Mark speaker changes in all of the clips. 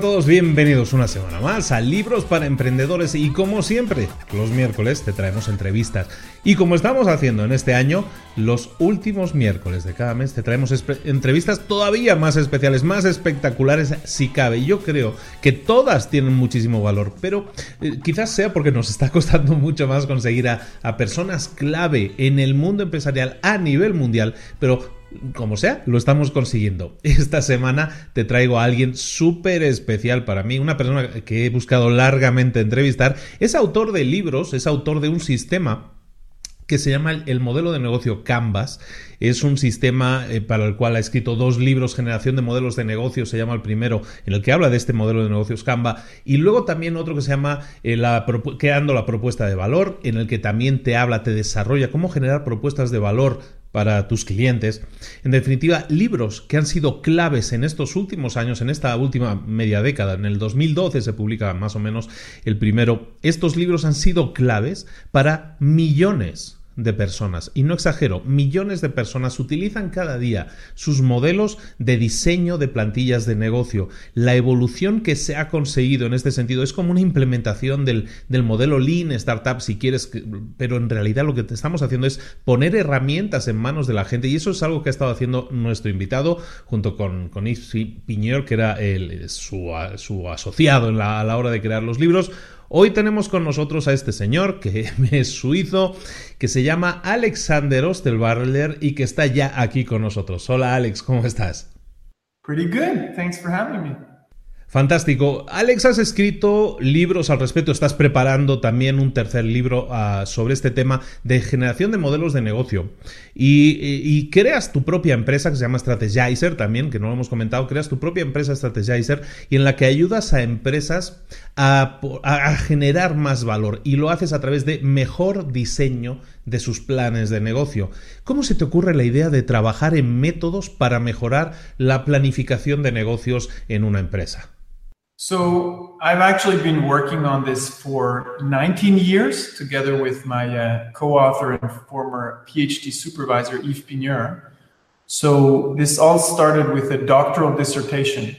Speaker 1: Todos, bienvenidos una semana más a Libros para Emprendedores y como siempre, los miércoles te traemos entrevistas. Y como estamos haciendo en este año, los últimos miércoles de cada mes te traemos entrevistas todavía más especiales, más espectaculares si cabe. Yo creo que todas tienen muchísimo valor, pero eh, quizás sea porque nos está costando mucho más conseguir a, a personas clave en el mundo empresarial a nivel mundial, pero como sea, lo estamos consiguiendo. Esta semana te traigo a alguien súper especial para mí, una persona que he buscado largamente entrevistar. Es autor de libros, es autor de un sistema que se llama el modelo de negocio Canvas. Es un sistema eh, para el cual ha escrito dos libros, Generación de Modelos de Negocio, se llama el primero, en el que habla de este modelo de negocios Canva, y luego también otro que se llama eh, Creando la propuesta de valor, en el que también te habla, te desarrolla cómo generar propuestas de valor para tus clientes. En definitiva, libros que han sido claves en estos últimos años, en esta última media década. En el 2012 se publica más o menos el primero. Estos libros han sido claves para millones de personas, y no exagero, millones de personas utilizan cada día sus modelos de diseño de plantillas de negocio. La evolución que se ha conseguido en este sentido es como una implementación del, modelo Lean Startup, si quieres, pero en realidad lo que estamos haciendo es poner herramientas en manos de la gente, y eso es algo que ha estado haciendo nuestro invitado junto con, con Yves Piñer, que era el, su, asociado en a la hora de crear los libros. Hoy tenemos con nosotros a este señor que es suizo, que se llama Alexander Osterbarler y que está ya aquí con nosotros. Hola Alex, ¿cómo estás?
Speaker 2: Pretty good. Thanks for having me.
Speaker 1: Fantástico. Alex, has escrito libros al respecto, estás preparando también un tercer libro ah, sobre este tema de generación de modelos de negocio. Y, creas tu propia empresa que se llama Strategizer también, que no lo hemos comentado, creas tu propia empresa Strategizer y en la que ayudas a empresas a, a generar más valor y lo haces a través de mejor diseño de sus planes de negocio. ¿Cómo se te ocurre la idea de trabajar en métodos para mejorar la planificación de negocios en una empresa?
Speaker 2: So I've actually been working on this for 19 years together with my uh, co-author and former PhD supervisor Yves Pigneur. So this all started with a doctoral dissertation.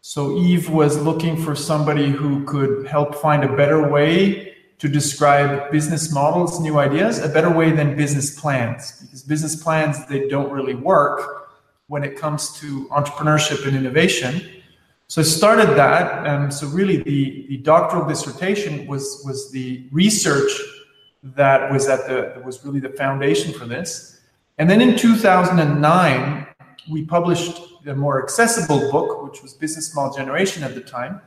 Speaker 2: So Yves was looking for somebody who could help find a better way to describe business models, new ideas, a better way than business plans, because business plans they don't really work when it comes to entrepreneurship and innovation so I started that. Um, so really, the, the doctoral dissertation was was the research that was at the was really the foundation for this. And then in 2009, we published a more accessible book, which was Business Model Generation at the time,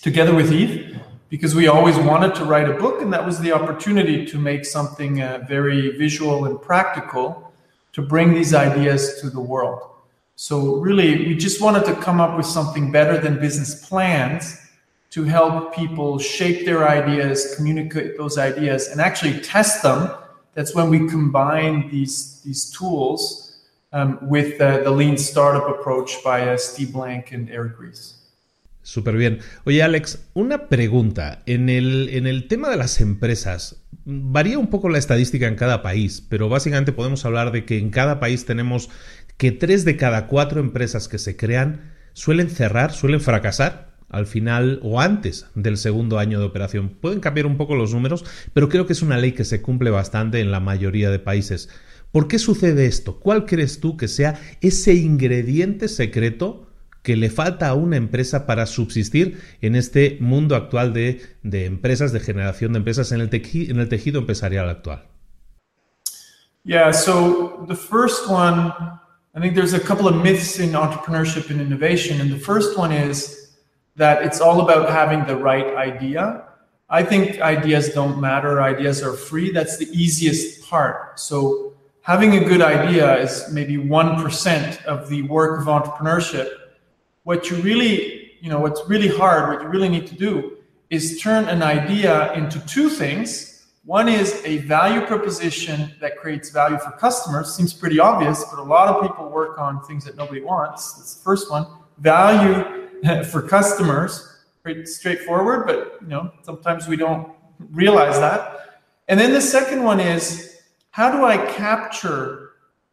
Speaker 2: together with Yves, because we always wanted to write a book, and that was the opportunity to make something uh, very visual and practical to bring these ideas to the world. So, really, we just wanted to come up with something better than business plans to help people shape their ideas, communicate those ideas, and actually test them. That's when we combine these, these tools um, with uh, the lean startup approach by uh, Steve Blank and Eric Ries.
Speaker 1: Súper bien. Oye, Alex, una pregunta. En el, en el tema de las empresas, varía un poco la estadística en cada país, pero básicamente podemos hablar de que en cada país tenemos que tres de cada cuatro empresas que se crean suelen cerrar, suelen fracasar al final o antes del segundo año de operación. Pueden cambiar un poco los números, pero creo que es una ley que se cumple bastante en la mayoría de países. ¿Por qué sucede esto? ¿Cuál crees tú que sea ese ingrediente secreto que le falta a una empresa para subsistir en este mundo actual de, de empresas, de generación de empresas, en el, en el tejido empresarial actual?
Speaker 2: Yeah, so the first one, I think there's a couple of myths in entrepreneurship and innovation. And the first one is that it's all about having the right idea. I think ideas don't matter, ideas are free. That's the easiest part. So having a good idea is maybe 1% of the work of entrepreneurship. What you really, you know, what's really hard, what you really need to do is turn an idea into two things. One is a value proposition that creates value for customers. Seems pretty obvious, but a lot of people work on things that nobody wants. That's the first one. Value for customers, pretty straightforward, but you know, sometimes we don't realize that. And then the second one is how do I capture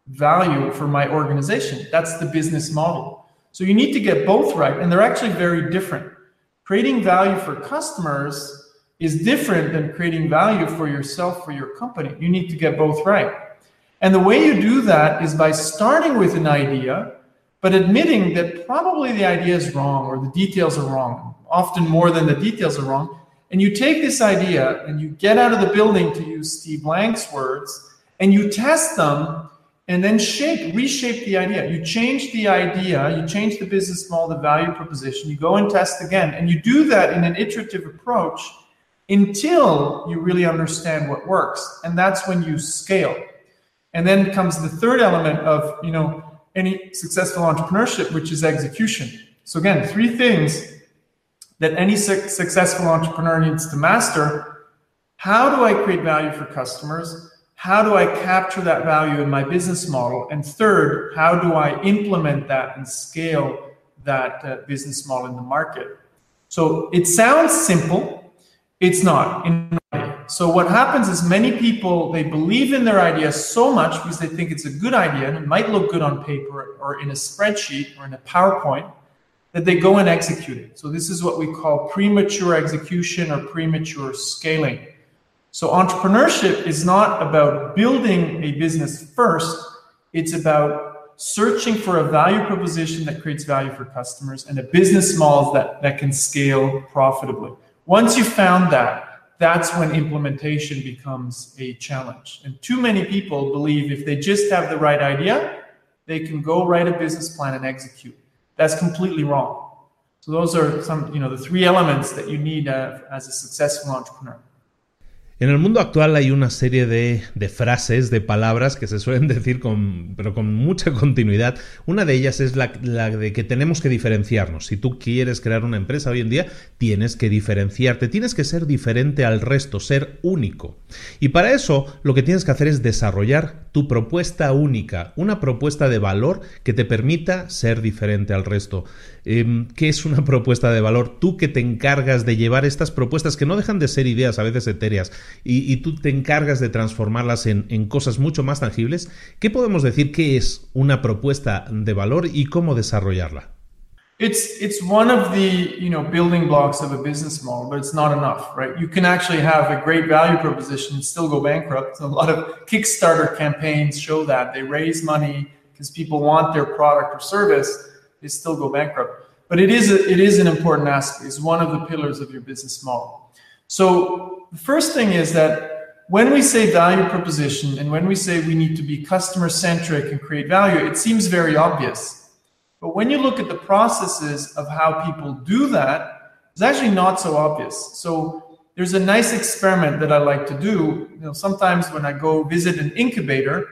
Speaker 2: value for my organization? That's the business model. So you need to get both right, and they're actually very different. Creating value for customers is different than creating value for yourself, for your company. You need to get both right. And the way you do that is by starting with an idea, but admitting that probably the idea is wrong or the details are wrong, often more than the details are wrong. And you take this idea and you get out of the building, to use Steve Blank's words, and you test them and then shape, reshape the idea. You change the idea, you change the business model, the value proposition, you go and test again. And you do that in an iterative approach until you really understand what works. And that's when you scale. And then comes the third element of, you know, any successful entrepreneurship, which is execution. So again, three things that any su- successful entrepreneur needs to master. How do I create value for customers? how do I capture that value in my business model? And third, how do I implement that and scale that uh, business model in the market? So it sounds simple, it's not. So what happens is many people they believe in their idea so much because they think it's a good idea and it might look good on paper or in a spreadsheet or in a PowerPoint that they go and execute it. So this is what we call premature execution or premature scaling. So entrepreneurship is not about building a business first, it's about searching for a value proposition that creates value for customers and a business model that, that can scale profitably. Once you found that, that's when implementation becomes a challenge. And too many people believe if they just have the right idea, they can go write a business plan and execute. That's completely wrong. So those are some, you know, the three elements that you need uh, as a successful entrepreneur.
Speaker 1: En el mundo actual hay una serie de, frases, de palabras que se suelen decir con, pero con mucha continuidad. Una de ellas es la, la, de que tenemos que diferenciarnos. Si tú quieres crear una empresa hoy en día, tienes que diferenciarte, tienes que ser diferente al resto, ser único. Y para eso lo que tienes que hacer es desarrollar tu propuesta única, una propuesta de valor que te permita ser diferente al resto. Em, ¿Qué es una propuesta de valor? Tú que te encargas de llevar estas propuestas que no dejan de ser ideas a veces etéreas y, tú te encargas de transformarlas en, en, cosas mucho más tangibles, ¿qué podemos decir que es una propuesta de valor y cómo desarrollarla?
Speaker 2: It's it's one of the you know building blocks of a business model, but it's not enough, right? You can actually have a great value proposition and still go bankrupt. A lot of Kickstarter campaigns show that they raise money because people want their product or service, they still go bankrupt. But it is a, it is an important aspect. It's one of the pillars of your business model. So the first thing is that when we say value proposition and when we say we need to be customer centric and create value, it seems very obvious. But when you look at the processes of how people do that, it's actually not so obvious. So there's a nice experiment that I like to do. You know, sometimes when I go visit an incubator,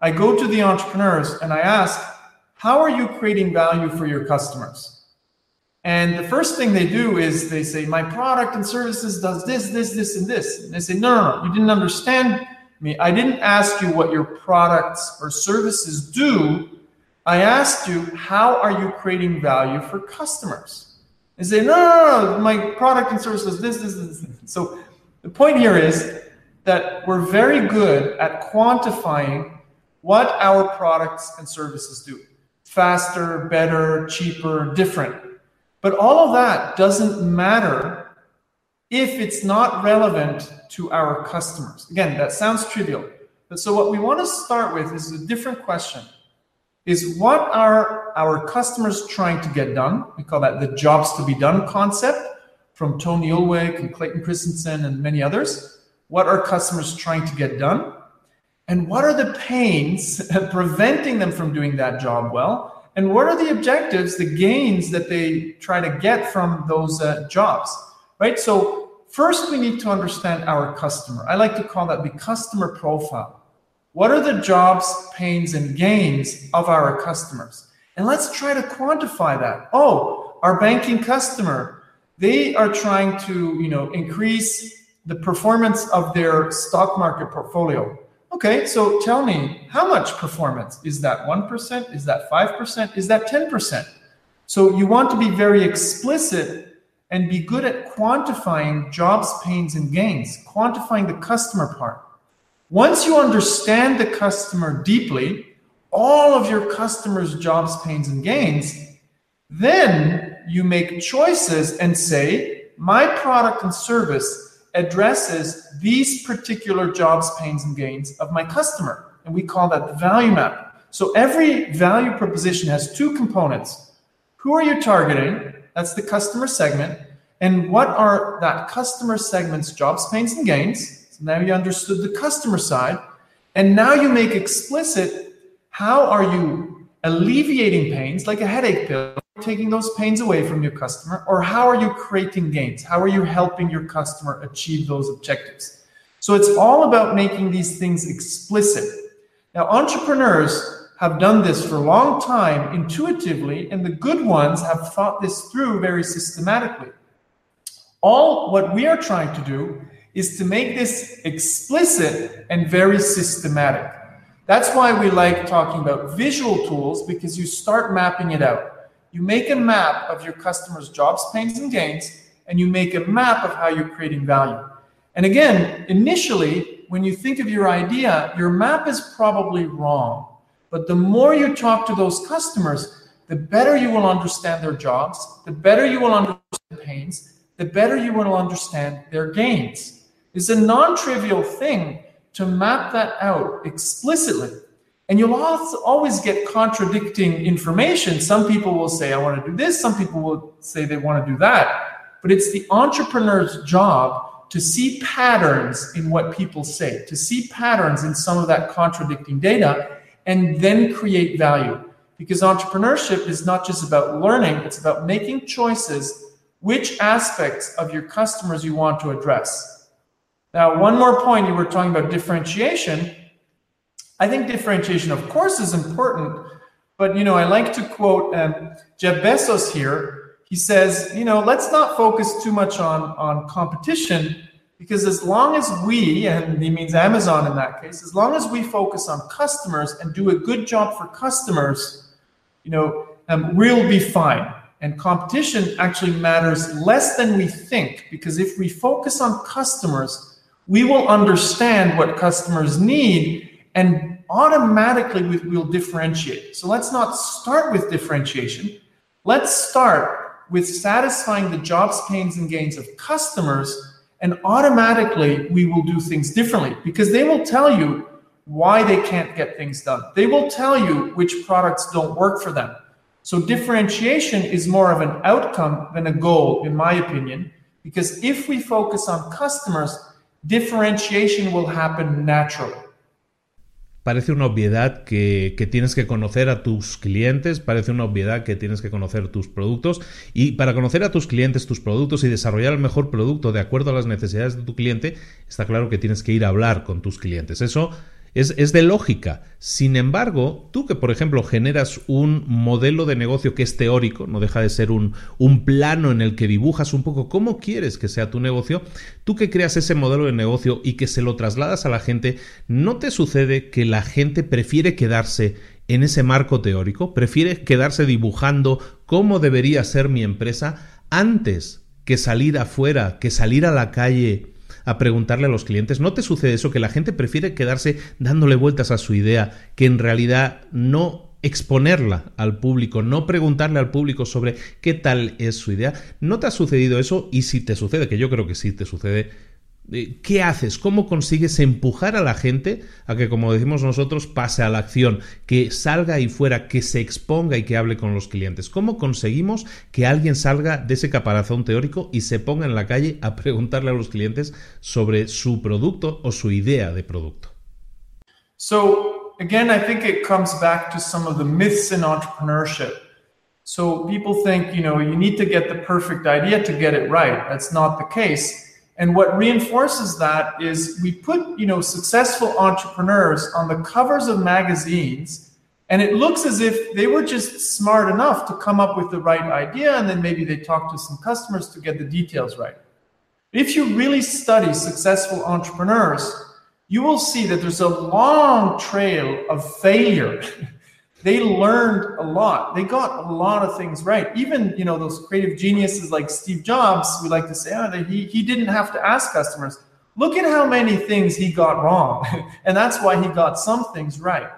Speaker 2: I go to the entrepreneurs and I ask, how are you creating value for your customers? And the first thing they do is they say, my product and services does this, this, this, and this. And they say, no, no, no, you didn't understand me. I didn't ask you what your products or services do. I asked you, how are you creating value for customers? They say, no, no, no, my product and services, this, this, this. So the point here is that we're very good at quantifying what our products and services do faster, better, cheaper, different. But all of that doesn't matter if it's not relevant to our customers. Again, that sounds trivial. But so what we want to start with is a different question. Is what are our customers trying to get done? We call that the jobs to be done concept from Tony Ulwick and Clayton Christensen and many others. What are customers trying to get done? And what are the pains preventing them from doing that job well? And what are the objectives, the gains that they try to get from those uh, jobs? Right? So, first we need to understand our customer. I like to call that the customer profile. What are the jobs, pains, and gains of our customers? And let's try to quantify that. Oh, our banking customer, they are trying to, you know, increase the performance of their stock market portfolio. Okay, so tell me, how much performance? Is that 1%? Is that 5%? Is that 10%? So you want to be very explicit and be good at quantifying jobs, pains, and gains, quantifying the customer part. Once you understand the customer deeply, all of your customers' jobs, pains, and gains, then you make choices and say, my product and service addresses these particular jobs, pains, and gains of my customer. And we call that the value map. So every value proposition has two components. Who are you targeting? That's the customer segment. And what are that customer segment's jobs, pains, and gains? So now you understood the customer side. And now you make explicit how are you alleviating pains like a headache pill taking those pains away from your customer? Or how are you creating gains? How are you helping your customer achieve those objectives? So it's all about making these things explicit. Now entrepreneurs have done this for a long time intuitively and the good ones have thought this through very systematically. All what we are trying to do is to make this explicit and very systematic. That's why we like talking about visual tools because you start mapping it out you make a map of your customers' jobs, pains, and gains, and you make a map of how you're creating value. And again, initially, when you think of your idea, your map is probably wrong. But the more you talk to those customers, the better you will understand their jobs, the better you will understand pains, the better you will understand their gains. It's a non trivial thing to map that out explicitly. And you'll always get contradicting information. Some people will say, I want to do this. Some people will say they want to do that. But it's the entrepreneur's job to see patterns in what people say, to see patterns in some of that contradicting data, and then create value. Because entrepreneurship is not just about learning, it's about making choices which aspects of your customers you want to address. Now, one more point you were talking about differentiation I think differentiation, of course, is important. But you know, I like to quote um, Jeff Bezos here. He says, you know, let's not focus too much on on competition because as long as we, and he means Amazon in that case, as long as we focus on customers and do a good job for customers, you know, um, we'll be fine. And competition actually matters less than we think because if we focus on customers, we will understand what customers need and automatically we will differentiate. So let's not start with differentiation. Let's start with satisfying the jobs, pains, and gains of customers, and automatically we will do things differently because they will tell you why they can't get things done. They will tell you which products don't work for them. So differentiation is more of an outcome than a goal, in my opinion, because if we focus on customers, differentiation will happen naturally.
Speaker 1: Parece una obviedad que, que, tienes que conocer a tus clientes, parece una obviedad que tienes que conocer tus productos y para conocer a tus clientes, tus productos y desarrollar el mejor producto de acuerdo a las necesidades de tu cliente, está claro que tienes que ir a hablar con tus clientes. Eso es, de lógica. Sin embargo, tú que, por ejemplo, generas un modelo de negocio que es teórico, no deja de ser un, un, plano en el que dibujas un poco cómo quieres que sea tu negocio, tú que creas ese modelo de negocio y que se lo trasladas a la gente, ¿no te sucede que la gente prefiere quedarse en ese marco teórico? ¿Prefiere quedarse dibujando cómo debería ser mi empresa antes que salir afuera, que salir a la calle? A preguntarle a los clientes. ¿No te sucede eso que la gente prefiere quedarse dándole vueltas a su idea que en realidad no exponerla al público, no preguntarle al público sobre qué tal es su idea? ¿No te ha sucedido eso? Y si te sucede, que yo creo que sí te sucede, ¿Qué haces? ¿Cómo consigues empujar a la gente a que, como decimos nosotros, pase a la acción, que salga ahí fuera, que se exponga y que hable con los clientes? ¿Cómo conseguimos que alguien salga de ese caparazón teórico y se ponga en la calle a preguntarle a los clientes sobre su producto o su idea de producto?
Speaker 2: So, again, I think it comes back to some of the myths in entrepreneurship. So, people think, you know, you need to get the perfect idea to get it right. That's not the case. And what reinforces that is we put, you know, successful entrepreneurs on the covers of magazines and it looks as if they were just smart enough to come up with the right idea and then maybe they talk to some customers to get the details right. If you really study successful entrepreneurs, you will see that there's a long trail of failure they learned a lot. They got a lot of things right. Even you know those creative geniuses like Steve Jobs, we like to say, oh, he he didn't have to ask customers. Look at how many things he got wrong, and that's why he got some things right.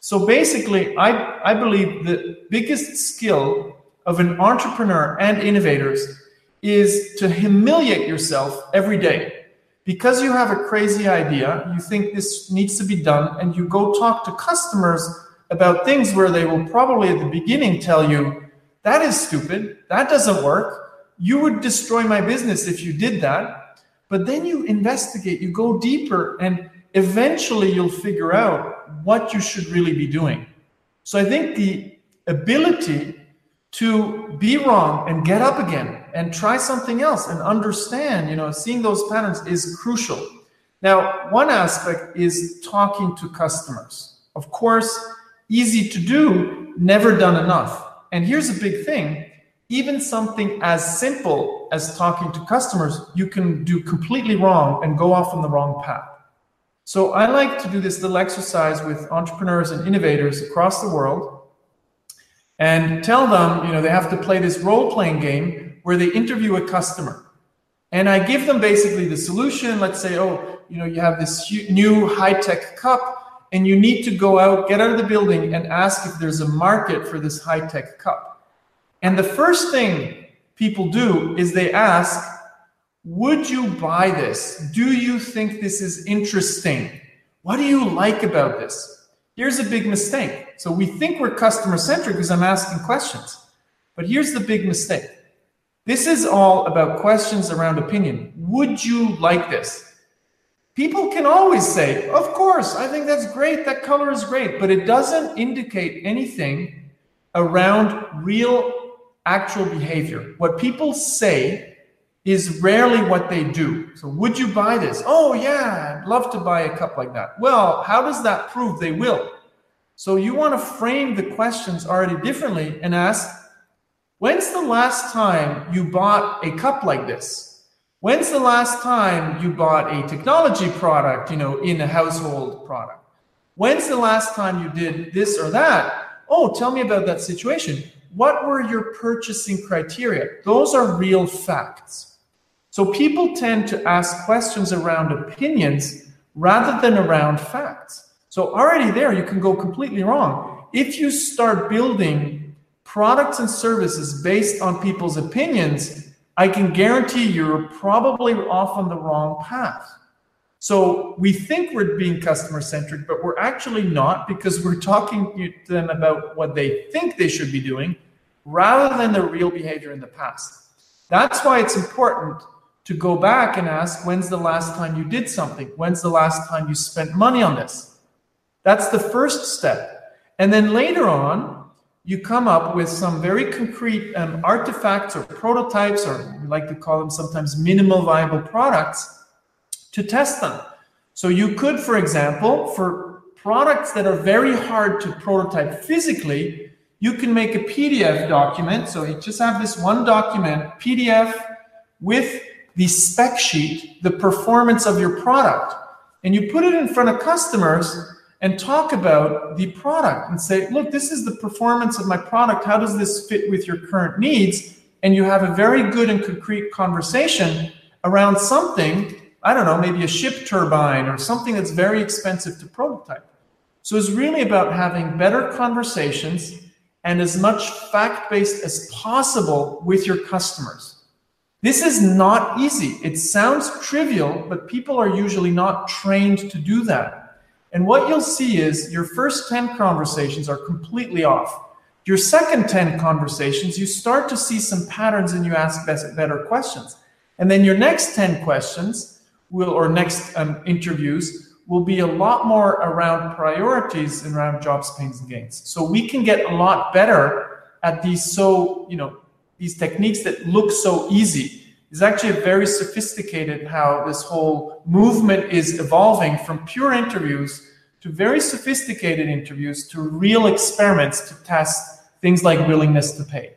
Speaker 2: So basically, I I believe the biggest skill of an entrepreneur and innovators is to humiliate yourself every day. Because you have a crazy idea, you think this needs to be done, and you go talk to customers about things where they will probably at the beginning tell you, that is stupid, that doesn't work, you would destroy my business if you did that. But then you investigate, you go deeper, and eventually you'll figure out what you should really be doing. So I think the ability to be wrong and get up again and try something else and understand, you know, seeing those patterns is crucial. Now, one aspect is talking to customers. Of course, easy to do, never done enough. And here's a big thing even something as simple as talking to customers, you can do completely wrong and go off on the wrong path. So I like to do this little exercise with entrepreneurs and innovators across the world and tell them, you know, they have to play this role playing game where they interview a customer. And I give them basically the solution. Let's say, oh, you know, you have this new high tech cup and you need to go out, get out of the building, and ask if there's a market for this high tech cup. And the first thing people do is they ask, Would you buy this? Do you think this is interesting? What do you like about this? Here's a big mistake. So we think we're customer centric because I'm asking questions. But here's the big mistake. This is all about questions around opinion. Would you like this? People can always say, of course, I think that's great, that color is great, but it doesn't indicate anything around real actual behavior. What people say is rarely what they do. So, would you buy this? Oh, yeah, I'd love to buy a cup like that. Well, how does that prove they will? So, you want to frame the questions already differently and ask, when's the last time you bought a cup like this? When's the last time you bought a technology product, you know, in a household product? When's the last time you did this or that? Oh, tell me about that situation. What were your purchasing criteria? Those are real facts. So people tend to ask questions around opinions rather than around facts. So already there, you can go completely wrong. If you start building products and services based on people's opinions, I can guarantee you're probably off on the wrong path. So we think we're being customer centric, but we're actually not because we're talking to them about what they think they should be doing rather than their real behavior in the past. That's why it's important to go back and ask when's the last time you did something? When's the last time you spent money on this? That's the first step. And then later on, you come up with some very concrete um, artifacts or prototypes, or we like to call them sometimes minimal viable products, to test them. So you could, for example, for products that are very hard to prototype physically, you can make a PDF document. So you just have this one document, PDF, with the spec sheet, the performance of your product, and you put it in front of customers and talk about the product and say, look, this is the performance of my product. How does this fit with your current needs? And you have a very good and concrete conversation around something, I don't know, maybe a ship turbine or something that's very expensive to prototype. So it's really about having better conversations and as much fact based as possible with your customers. This is not easy. It sounds trivial, but people are usually not trained to do that. And what you'll see is your first 10 conversations are completely off. Your second 10 conversations, you start to see some patterns and you ask better questions. And then your next 10 questions will, or next um, interviews, will be a lot more around priorities and around jobs, pains, and gains. So we can get a lot better at these so, you know, these techniques that look so easy is actually very sophisticated how this whole movement is evolving from pure interviews to very sophisticated interviews to real experiments to test things like willingness to pay.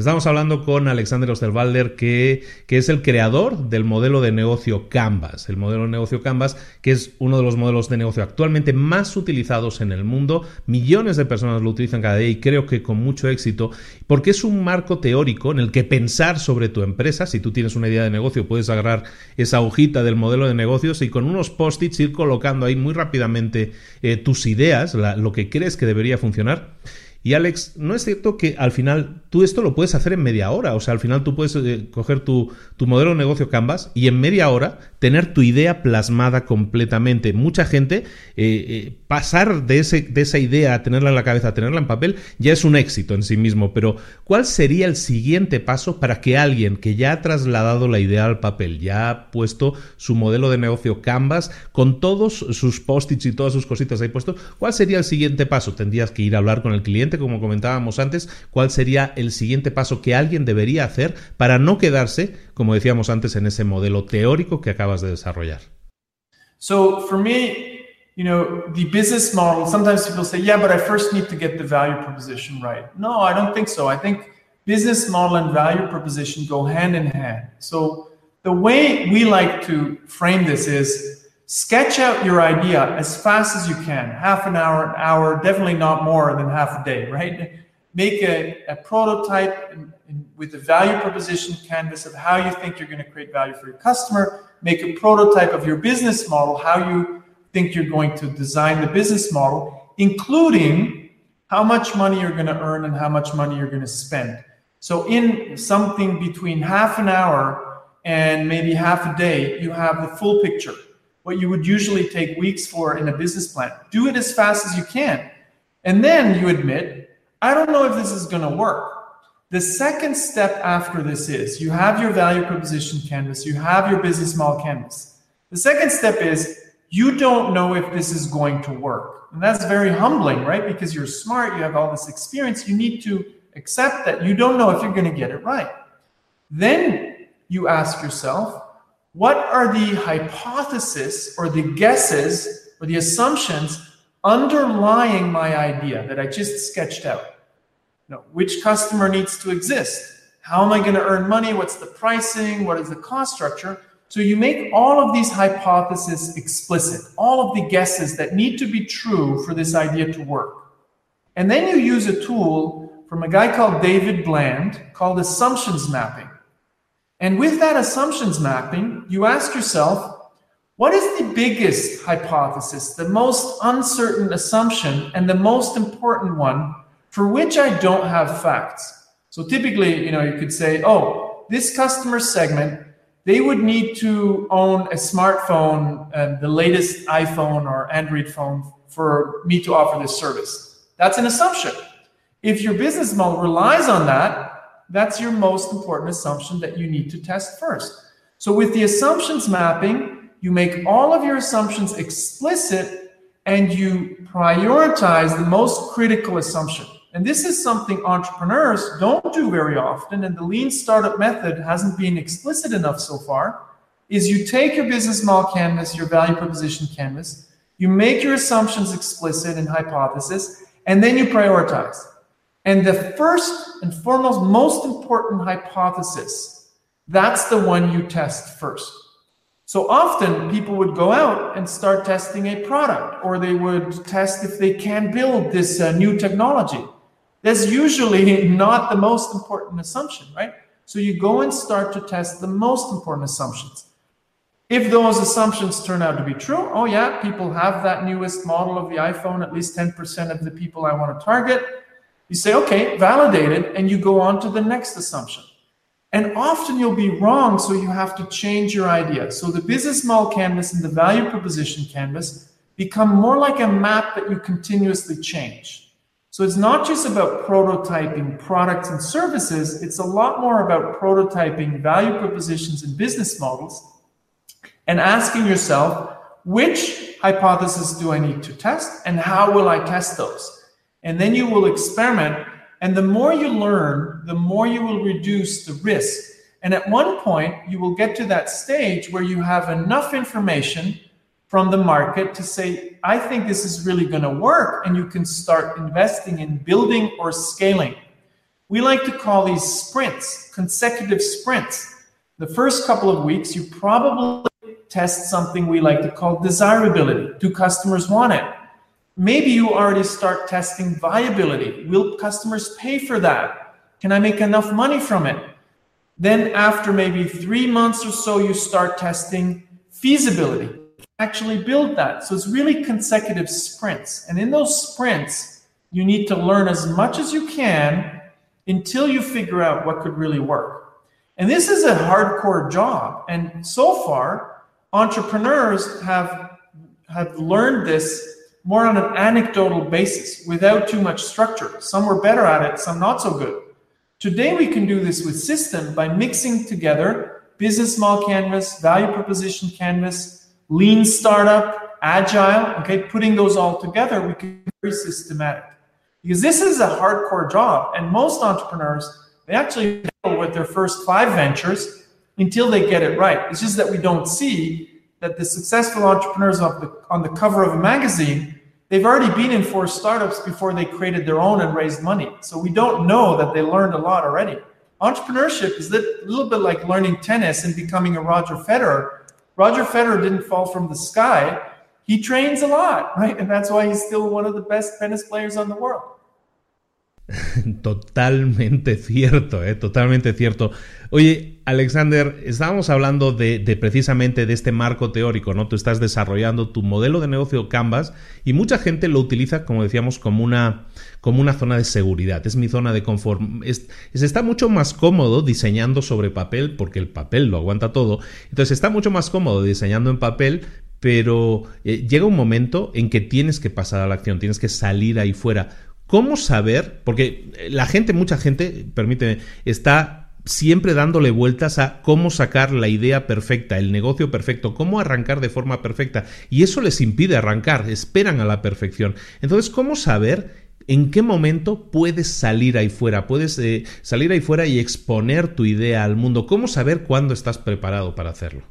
Speaker 1: Estamos hablando con Alexander Osterwalder, que, es el creador del modelo de negocio Canvas. El modelo de negocio Canvas, que es uno de los modelos de negocio actualmente más utilizados en el mundo. Millones de personas lo utilizan cada día y creo que con mucho éxito, porque es un marco teórico en el que pensar sobre tu empresa. Si tú tienes una idea de negocio, puedes agarrar esa hojita del modelo de negocios y con unos post-its ir colocando ahí muy rápidamente eh, tus ideas, lo que crees que debería funcionar. Y Alex, ¿no es cierto que al final tú esto lo puedes hacer en media hora? O sea, al final tú puedes eh, coger tu, tu, modelo de negocio Canvas y en media hora tener tu idea plasmada completamente. Mucha gente, eh, eh, pasar de, ese, de esa idea a tenerla en la cabeza, a tenerla en papel, ya es un éxito en sí mismo. Pero, ¿cuál sería el siguiente paso para que alguien que ya ha trasladado la idea al papel, ya ha puesto su modelo de negocio Canvas, con todos sus post-its y todas sus cositas ahí puestos, ¿cuál sería el siguiente paso? Tendrías que ir a hablar con el cliente como comentábamos antes, cuál sería el siguiente paso que alguien debería hacer para no quedarse, como decíamos antes, en ese modelo teórico que acabas de desarrollar.
Speaker 2: So for me, you know, the business model, sometimes people say, yeah, but I first need to get the value proposition right. No, I don't think so. I think business model and value proposition go hand in hand. So the way we like to frame this is sketch out your idea as fast as you can. Half an hour an hour definitely not more than half a day right? Make a, a prototype in, in, with the value proposition canvas of how you think you're going to create value for your customer. Make a prototype of your business model how you think you're going to design the business model including how much money you're going to earn and how much money you're going to spend. So in something between half an hour and maybe half a day you have the full picture what you would usually take weeks for in a business plan. Do it as fast as you can. And then you admit, I don't know if this is going to work. The second step after this is you have your value proposition canvas, you have your business model canvas. The second step is you don't know if this is going to work. And that's very humbling, right? Because you're smart, you have all this experience, you need to accept that you don't know if you're going to get it right. Then you ask yourself, what are the hypotheses or the guesses or the assumptions underlying my idea that I just sketched out? You know, which customer needs to exist? How am I going to earn money? What's the pricing? What is the cost structure? So you make all of these hypotheses explicit, all of the guesses that need to be true for this idea to work. And then you use a tool from a guy called David Bland called assumptions mapping. And with that assumptions mapping, you ask yourself, what is the biggest hypothesis, the most uncertain assumption, and the most important one for which I don't have facts? So typically, you know, you could say, oh, this customer segment, they would need to own a smartphone, uh, the latest iPhone or Android phone for me to offer this service. That's an assumption. If your business model relies on that, that's your most important assumption that you need to test first. So with the assumptions mapping, you make all of your assumptions explicit and you prioritize the most critical assumption. And this is something entrepreneurs don't do very often, and the lean startup method hasn't been explicit enough so far. Is you take your business model canvas, your value proposition canvas, you make your assumptions explicit and hypothesis, and then you prioritize. And the first and foremost, most important hypothesis, that's the one you test first. So often people would go out and start testing a product, or they would test if they can build this uh, new technology. That's usually not the most important assumption, right? So you go and start to test the most important assumptions. If those assumptions turn out to be true, oh yeah, people have that newest model of the iPhone, at least 10% of the people I want to target. You say, okay, validated, and you go on to the next assumption. And often you'll be wrong, so you have to change your idea. So the business model canvas and the value proposition canvas become more like a map that you continuously change. So it's not just about prototyping products and services, it's a lot more about prototyping value propositions and business models and asking yourself, which hypothesis do I need to test and how will I test those? And then you will experiment. And the more you learn, the more you will reduce the risk. And at one point, you will get to that stage where you have enough information from the market to say, I think this is really going to work. And you can start investing in building or scaling. We like to call these sprints, consecutive sprints. The first couple of weeks, you probably test something we like to call desirability. Do customers want it? Maybe you already start testing viability. Will customers pay for that? Can I make enough money from it? Then, after maybe three months or so, you start testing feasibility actually build that. So it's really consecutive sprints. And in those sprints, you need to learn as much as you can until you figure out what could really work. And this is a hardcore job. And so far, entrepreneurs have, have learned this more on an anecdotal basis without too much structure. Some were better at it, some not so good. Today, we can do this with system by mixing together business model canvas, value proposition canvas, lean startup, agile, okay, putting those all together, we can be very systematic. Because this is a hardcore job, and most entrepreneurs, they actually fail with their first five ventures until they get it right. It's just that we don't see that the successful entrepreneurs on the, on the cover of a magazine, they've already been in four startups before they created their own and raised money. So we don't know that they learned a lot already. Entrepreneurship is a little bit like learning tennis and becoming a Roger Federer Roger Federer didn't fall from the sky. He trains a lot, right? And that's why he's still one of the best tennis players on the world.
Speaker 1: Totalmente cierto, ¿eh? totalmente cierto. Oye, Alexander, estábamos hablando de, precisamente de este marco teórico, ¿no? Tú estás desarrollando tu modelo de negocio Canvas y mucha gente lo utiliza, como decíamos, como una, como una zona de seguridad. Es mi zona de confort. se está mucho más cómodo diseñando sobre papel, porque el papel lo aguanta todo. Entonces está mucho más cómodo diseñando en papel, pero eh, llega un momento en que tienes que pasar a la acción, tienes que salir ahí fuera. ¿Cómo saber? Porque la gente, mucha gente, permíteme, está siempre dándole vueltas a cómo sacar la idea perfecta, el negocio perfecto, cómo arrancar de forma perfecta. Y eso les impide arrancar, esperan a la perfección. Entonces, ¿cómo saber en qué momento puedes salir ahí fuera? Puedes eh, salir ahí fuera y exponer tu idea al mundo. ¿Cómo saber cuándo estás preparado para hacerlo?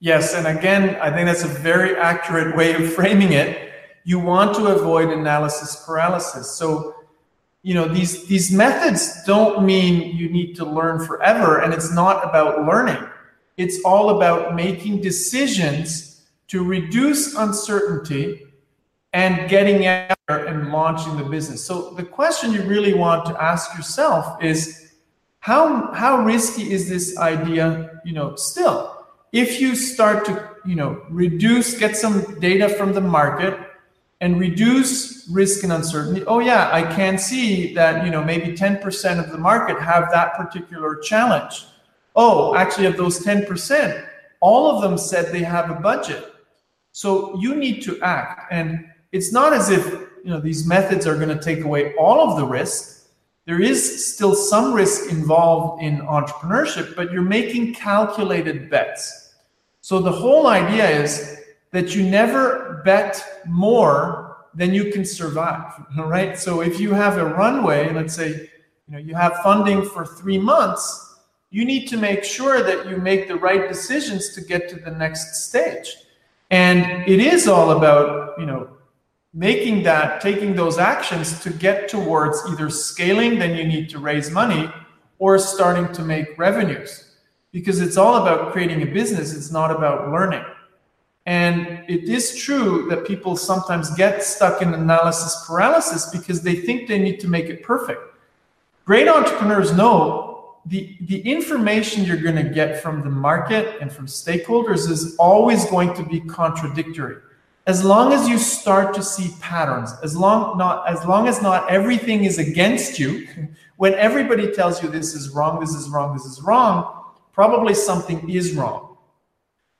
Speaker 2: Yes, and again, I think that's a very accurate way of framing it. you want to avoid analysis paralysis. So, you know, these these methods don't mean you need to learn forever, and it's not about learning. It's all about making decisions to reduce uncertainty and getting out there and launching the business. So the question you really want to ask yourself is how how risky is this idea, you know, still? If you start to, you know, reduce, get some data from the market, and reduce risk and uncertainty. Oh yeah, I can see that you know maybe 10% of the market have that particular challenge. Oh, actually of those 10%, all of them said they have a budget. So you need to act and it's not as if you know these methods are going to take away all of the risk. There is still some risk involved in entrepreneurship, but you're making calculated bets. So the whole idea is that you never bet more than you can survive, right? So if you have a runway, let's say, you know, you have funding for 3 months, you need to make sure that you make the right decisions to get to the next stage. And it is all about, you know, making that, taking those actions to get towards either scaling, then you need to raise money, or starting to make revenues. Because it's all about creating a business, it's not about learning. And it is true that people sometimes get stuck in analysis paralysis because they think they need to make it perfect. Great entrepreneurs know the, the information you're going to get from the market and from stakeholders is always going to be contradictory. As long as you start to see patterns, as long not as long as not everything is against you, when everybody tells you this is wrong, this is wrong, this is wrong, probably something is wrong.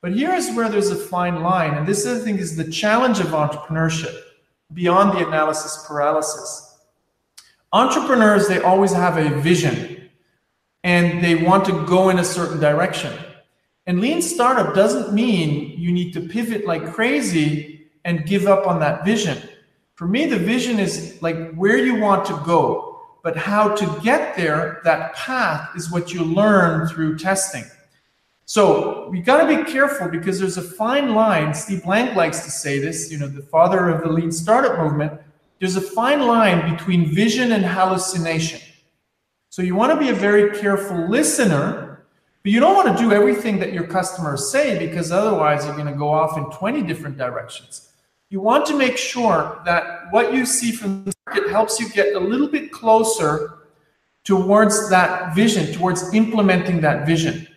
Speaker 2: But here's where there's a fine line, and this I think is the challenge of entrepreneurship beyond the analysis paralysis. Entrepreneurs, they always have a vision and they want to go in a certain direction. And lean startup doesn't mean you need to pivot like crazy and give up on that vision. For me, the vision is like where you want to go, but how to get there, that path is what you learn through testing. So we got to be careful because there's a fine line. Steve Blank likes to say this, you know, the father of the lean startup movement. There's a fine line between vision and hallucination. So you want to be a very careful listener, but you don't want to do everything that your customers say because otherwise you're going to go off in 20 different directions. You want to make sure that what you see from the market helps you get a little bit closer towards that vision, towards implementing that vision.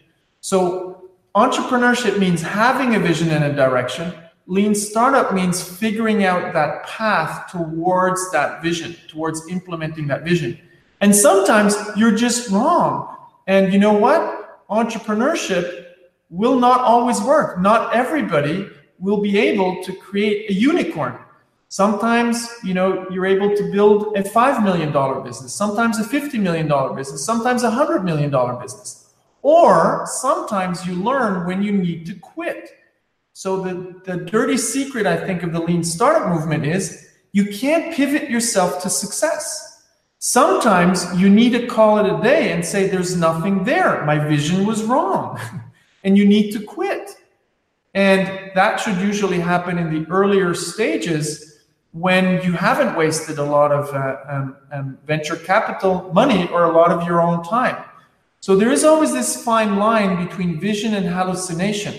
Speaker 2: So entrepreneurship means having a vision and a direction. Lean startup means figuring out that path towards that vision, towards implementing that vision. And sometimes you're just wrong. And you know what? Entrepreneurship will not always work. Not everybody will be able to create a unicorn. Sometimes, you know, you're able to build a $5 million business, sometimes a $50 million business, sometimes a $100 million business. Or sometimes you learn when you need to quit. So the, the dirty secret, I think, of the lean startup movement is you can't pivot yourself to success. Sometimes you need to call it a day and say, there's nothing there. My vision was wrong. and you need to quit. And that should usually happen in the earlier stages when you haven't wasted a lot of uh, um, um, venture capital money or a lot of your own time. So there is always this fine line between vision and hallucination.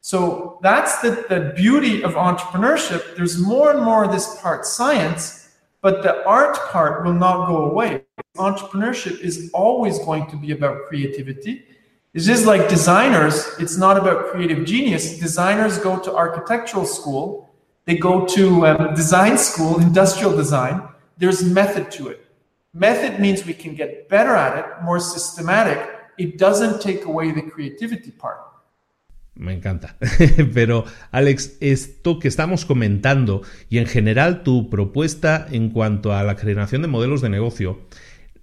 Speaker 2: So that's the, the beauty of entrepreneurship. There's more and more of this part science, but the art part will not go away. Entrepreneurship is always going to be about creativity. It's just like designers, it's not about creative genius. Designers go to architectural school, they go to um, design school, industrial design. There's method to it. Method means we can get better at it, more systematic. It doesn't take away the creativity part.
Speaker 1: Me encanta. Pero, Alex, esto que estamos comentando y en general tu propuesta en cuanto a la generación de modelos de negocio,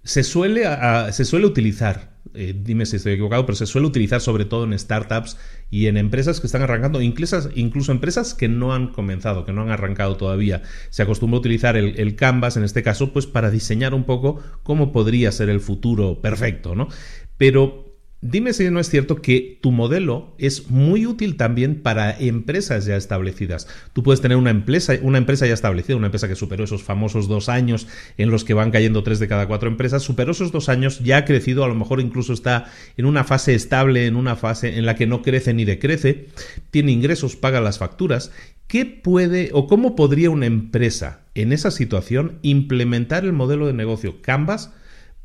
Speaker 1: se suele, se suele utilizar, eh, dime si estoy equivocado, pero se suele utilizar sobre todo en startups y en empresas que están arrancando, incluso, empresas que no han comenzado, que no han arrancado todavía. Se acostumbra a utilizar el, el, Canvas, en este caso, pues para diseñar un poco cómo podría ser el futuro perfecto, ¿no? Pero Dime si no es cierto que tu modelo es muy útil también para empresas ya establecidas. Tú puedes tener una empresa, una empresa ya establecida, una empresa que superó esos famosos dos años en los que van cayendo tres de cada cuatro empresas, superó esos dos años, ya ha crecido, a lo mejor incluso está en una fase estable, en una fase en la que no crece ni decrece, tiene ingresos, paga las facturas. ¿Qué puede o cómo podría una empresa en esa situación implementar el modelo de negocio Canvas?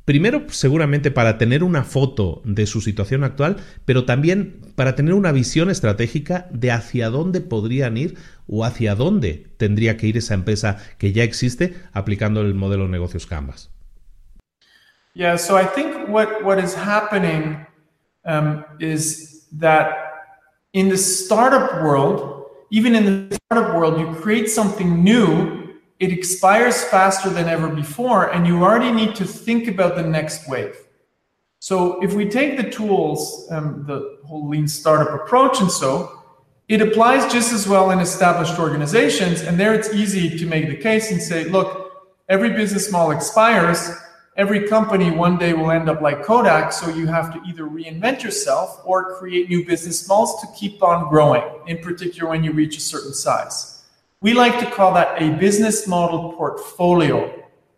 Speaker 1: Primero, seguramente para tener una foto de su situación actual, pero también para tener una visión estratégica de hacia dónde podrían ir o hacia dónde tendría que ir esa empresa que ya existe aplicando el modelo de negocios Canvas.
Speaker 2: Yeah, so I think what, what is happening um, is that in the startup world, even in the startup world, you create something new it expires faster than ever before, and you already need to think about the next wave. So if we take the tools, um, the whole lean startup approach and so, It applies just as well in established organizations. And there it's easy to make the case and say, look, every business model expires. Every company one day will end up like Kodak. So you have to either reinvent yourself or create new business models to keep on growing, in particular when you reach a certain size. We like to call that a business model portfolio.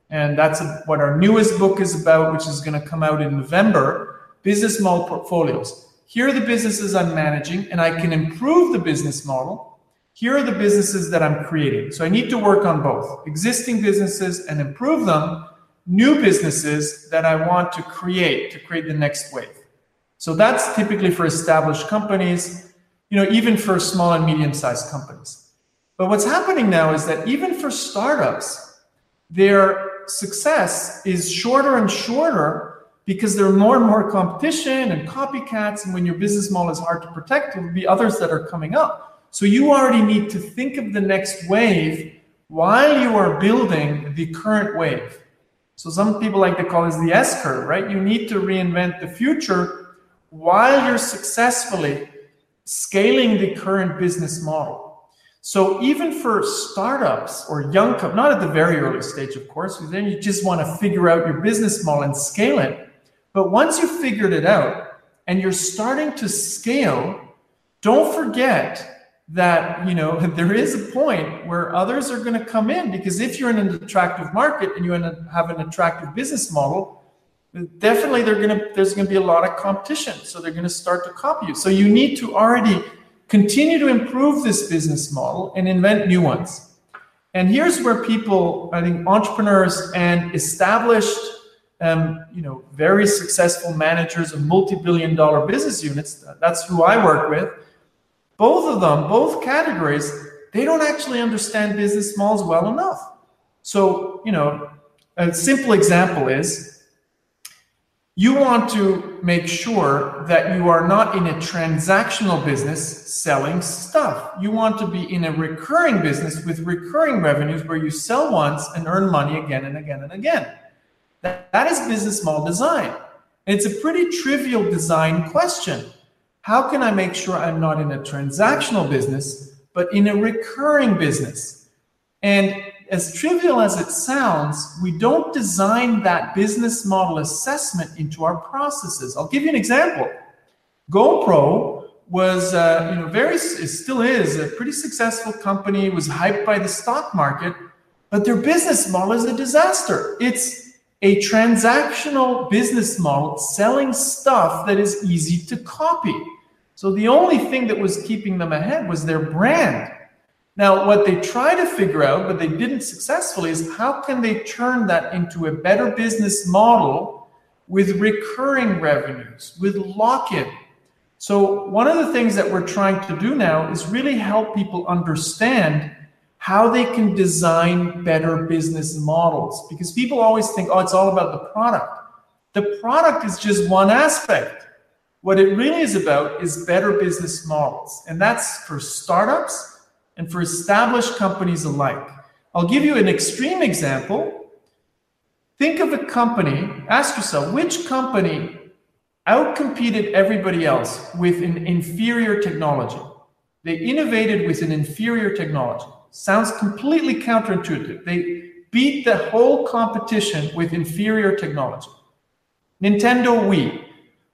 Speaker 2: And that's what our newest book is about, which is going to come out in November business model portfolios here are the businesses I'm managing, and I can improve the business model. Here are the businesses that I'm creating. So I need to work on both existing businesses and improve them, new businesses that I want to create to create the next wave. So that's typically for established companies, you know, even for small and medium sized companies. But what's happening now is that even for startups, their success is shorter and shorter because there are more and more competition and copycats. And when your business model is hard to protect, there will be others that are coming up. So you already need to think of the next wave while you are building the current wave. So some people like to call this the S curve, right? You need to reinvent the future while you're successfully scaling the current business model. So even for startups or young companies, not at the very early stage, of course, because then you just want to figure out your business model and scale it. But once you've figured it out and you're starting to scale, don't forget that you know there is a point where others are going to come in because if you're in an attractive market and you have an attractive business model definitely they're going to there's going to be a lot of competition so they're going to start to copy you so you need to already continue to improve this business model and invent new ones and here's where people i think entrepreneurs and established um, you know, very successful managers of multi-billion dollar business units. That's who I work with. Both of them, both categories, they don't actually understand business models well enough. So, you know, a simple example is you want to make sure that you are not in a transactional business selling stuff. You want to be in a recurring business with recurring revenues where you sell once and earn money again and again and again. That, that is business model design. It's a pretty trivial design question. How can I make sure I'm not in a transactional business, but in a recurring business? And as trivial as it sounds, we don't design that business model assessment into our processes. I'll give you an example. GoPro was, uh, you know, very, it still is a pretty successful company, was hyped by the stock market, but their business model is a disaster. It's a transactional business model selling stuff that is easy to copy. So the only thing that was keeping them ahead was their brand. Now, what they try to figure out, but they didn't successfully, is how can they turn that into a better business model with recurring revenues, with lock in. So, one of the things that we're trying to do now is really help people understand how they can design better business models. Because people always think, oh, it's all about the product. The product is just one aspect. What it really is about is better business models. And that's for startups and for established companies alike. I'll give you an extreme example. Think of a company, ask yourself, which company outcompeted everybody else with an inferior technology? They innovated with an inferior technology. Sounds completely counterintuitive. They beat the whole competition with inferior technology. Nintendo Wii.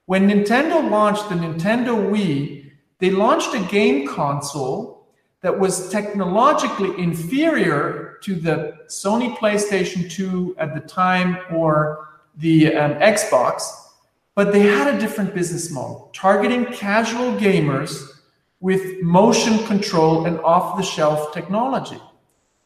Speaker 2: When Nintendo launched the Nintendo Wii, they launched a game console that was technologically inferior to the Sony PlayStation 2 at the time or the um, Xbox, but they had a different business model, targeting casual gamers with motion control and off the shelf technology.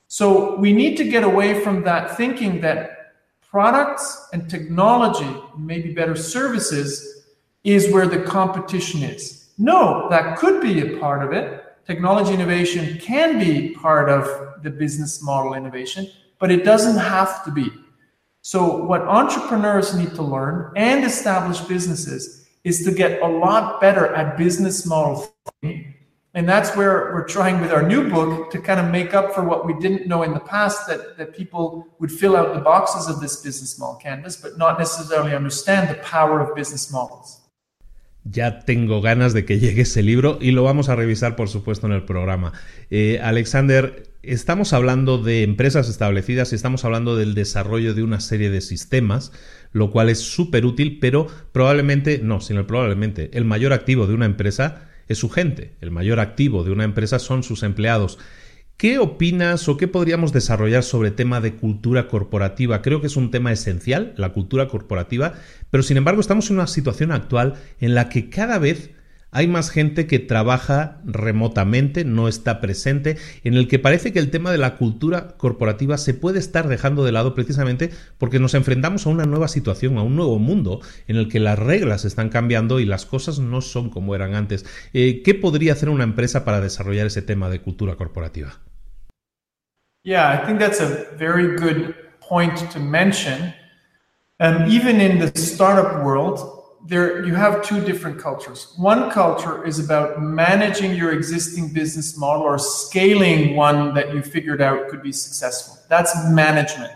Speaker 2: So we need to get away from that thinking that products and technology, maybe better services, is where the competition is. No, that could be a part of it. Technology innovation can be part of the business model innovation, but it doesn't have to be. So, what entrepreneurs need to learn and established businesses is to get a lot better at business model thinking. And that's where we're trying with our new book to kind of make up for what we didn't know in the past that, that people would fill out the boxes of this business model canvas, but not necessarily understand the power of business models.
Speaker 1: Ya tengo ganas de que llegue ese libro y lo vamos a revisar, por supuesto, en el programa. Eh, Alexander, estamos hablando de empresas establecidas y estamos hablando del desarrollo de una serie de sistemas, lo cual es súper útil, pero probablemente, no, sino probablemente, el mayor activo de una empresa es su gente, el mayor activo de una empresa son sus empleados. ¿Qué opinas o qué podríamos desarrollar sobre tema de cultura corporativa? Creo que es un tema esencial, la cultura corporativa, pero sin embargo estamos en una situación actual en la que cada vez hay más gente que trabaja remotamente, no está presente, en el que parece que el tema de la cultura corporativa se puede estar dejando de lado precisamente porque nos enfrentamos a una nueva situación, a un nuevo mundo en el que las reglas están cambiando y las cosas no son como eran antes. Eh, ¿Qué podría hacer una empresa para desarrollar ese tema de cultura corporativa?
Speaker 2: Yeah, I think that's a very good point to mention. Um, even in the startup world, there you have two different cultures. One culture is about managing your existing business model or scaling one that you figured out could be successful. That's management.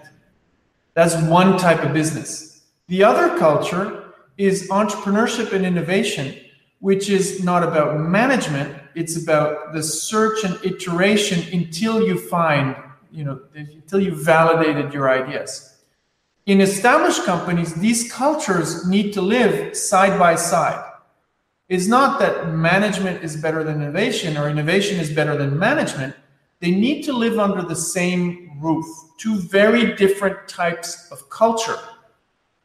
Speaker 2: That's one type of business. The other culture is entrepreneurship and innovation, which is not about management, it's about the search and iteration until you find, you know, until you validated your ideas in established companies, these cultures need to live side by side. It's not that management is better than innovation or innovation is better than management. They need to live under the same roof, two very different types of culture.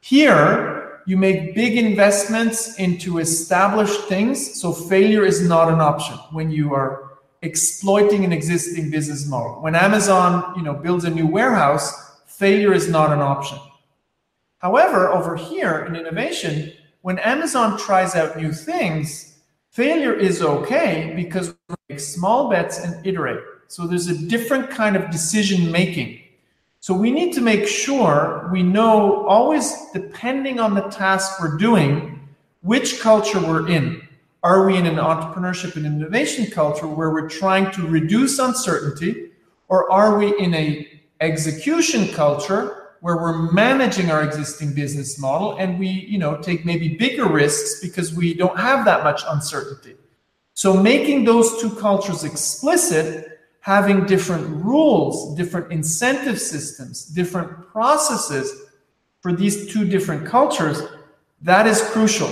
Speaker 2: Here, you make big investments into established things, so failure is not an option when you are exploiting an existing business model. When Amazon, you know, builds a new warehouse, failure is not an option. However, over here in innovation, when Amazon tries out new things, failure is okay because we make small bets and iterate. So there's a different kind of decision making. So we need to make sure we know always, depending on the task we're doing, which culture we're in. Are we in an entrepreneurship and innovation culture where we're trying to reduce uncertainty, or are we in a execution culture where we're managing our existing business model and we you know take maybe bigger risks because we don't have that much uncertainty? So making those two cultures explicit having different rules different incentive systems different processes for these two different cultures that is crucial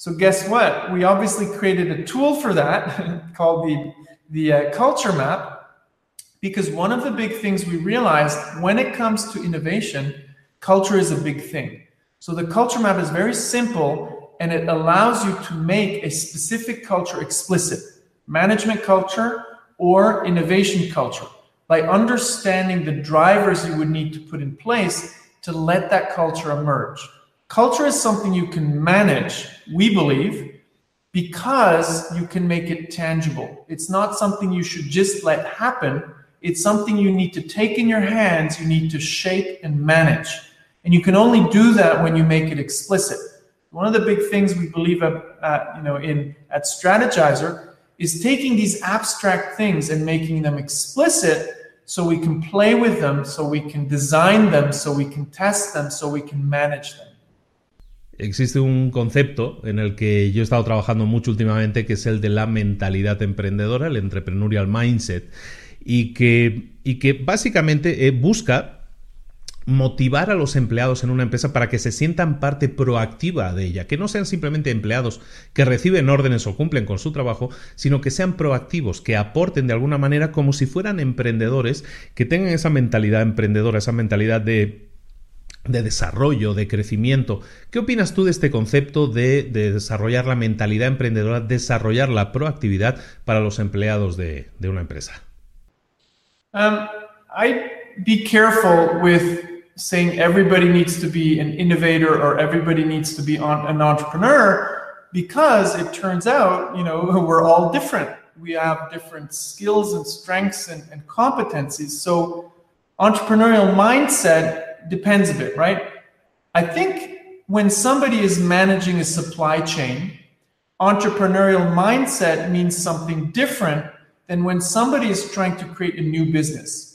Speaker 2: so guess what we obviously created a tool for that called the the uh, culture map because one of the big things we realized when it comes to innovation, culture is a big thing. So the culture map is very simple and it allows you to make a specific culture explicit management culture or innovation culture by understanding the drivers you would need to put in place to let that culture emerge. Culture is something you can manage, we believe, because you can make it tangible. It's not something you should just let happen it's something you need to take in your hands, you need to shape and manage. And you can only do that when you make it explicit. One of the big things we believe at, you know, in, at Strategyzer is taking these abstract things and making them explicit so we can play with them, so we can design them, so we can test them, so we can manage them.
Speaker 1: Existe un concepto en el que yo he estado trabajando mucho últimamente, que es el de la mentalidad emprendedora, el entrepreneurial mindset. y que, y que básicamente eh, busca motivar a los empleados en una empresa para que se sientan parte proactiva de ella, que no sean simplemente empleados que reciben órdenes o cumplen con su trabajo, sino que sean proactivos, que aporten de alguna manera como si fueran emprendedores, que tengan esa mentalidad emprendedora, esa mentalidad de de desarrollo, de crecimiento. ¿Qué opinas tú de este concepto de, de, desarrollar la mentalidad emprendedora, desarrollar la proactividad para los empleados de, de una empresa?
Speaker 2: Um, I be careful with saying everybody needs to be an innovator or everybody needs to be on, an entrepreneur because it turns out, you know, we're all different. We have different skills and strengths and, and competencies. So entrepreneurial mindset depends a bit, right? I think when somebody is managing a supply chain, entrepreneurial mindset means something different than when somebody is trying to create a new business.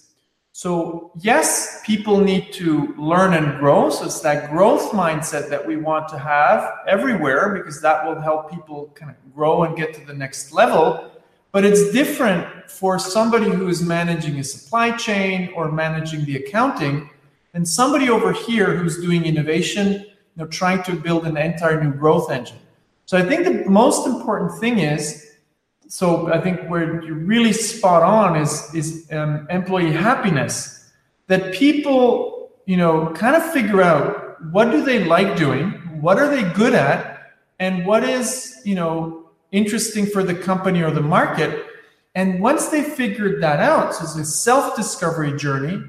Speaker 2: So, yes, people need to learn and grow. So, it's that growth mindset that we want to have everywhere because that will help people kind of grow and get to the next level. But it's different for somebody who is managing a supply chain or managing the accounting and somebody over here who's doing innovation, you know, trying to build an entire new growth engine. So, I think the most important thing is so I think where you're really spot on is is um, employee happiness. That people, you know, kind of figure out what do they like doing, what are they good at, and what is you know interesting for the company or the market. And once they figured that out, so it's a self-discovery journey.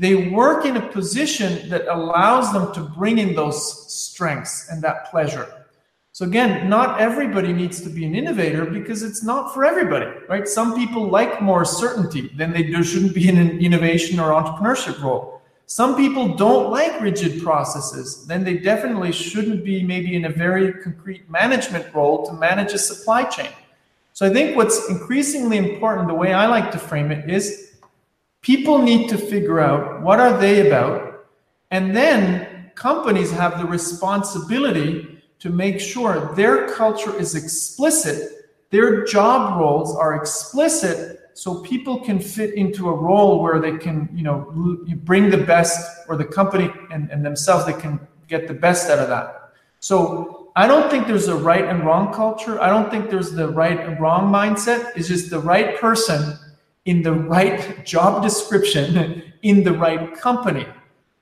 Speaker 2: They work in a position that allows them to bring in those strengths and that pleasure. So again, not everybody needs to be an innovator because it's not for everybody, right? Some people like more certainty, then they shouldn't be in an innovation or entrepreneurship role. Some people don't like rigid processes, then they definitely shouldn't be maybe in a very concrete management role to manage a supply chain. So I think what's increasingly important, the way I like to frame it, is people need to figure out what are they about, and then companies have the responsibility to make sure their culture is explicit, their job roles are explicit, so people can fit into a role where they can, you know, bring the best, or the company and, and themselves, they can get the best out of that. So I don't think there's a right and wrong culture. I don't think there's the right and wrong mindset. It's just the right person in the right job description in the right company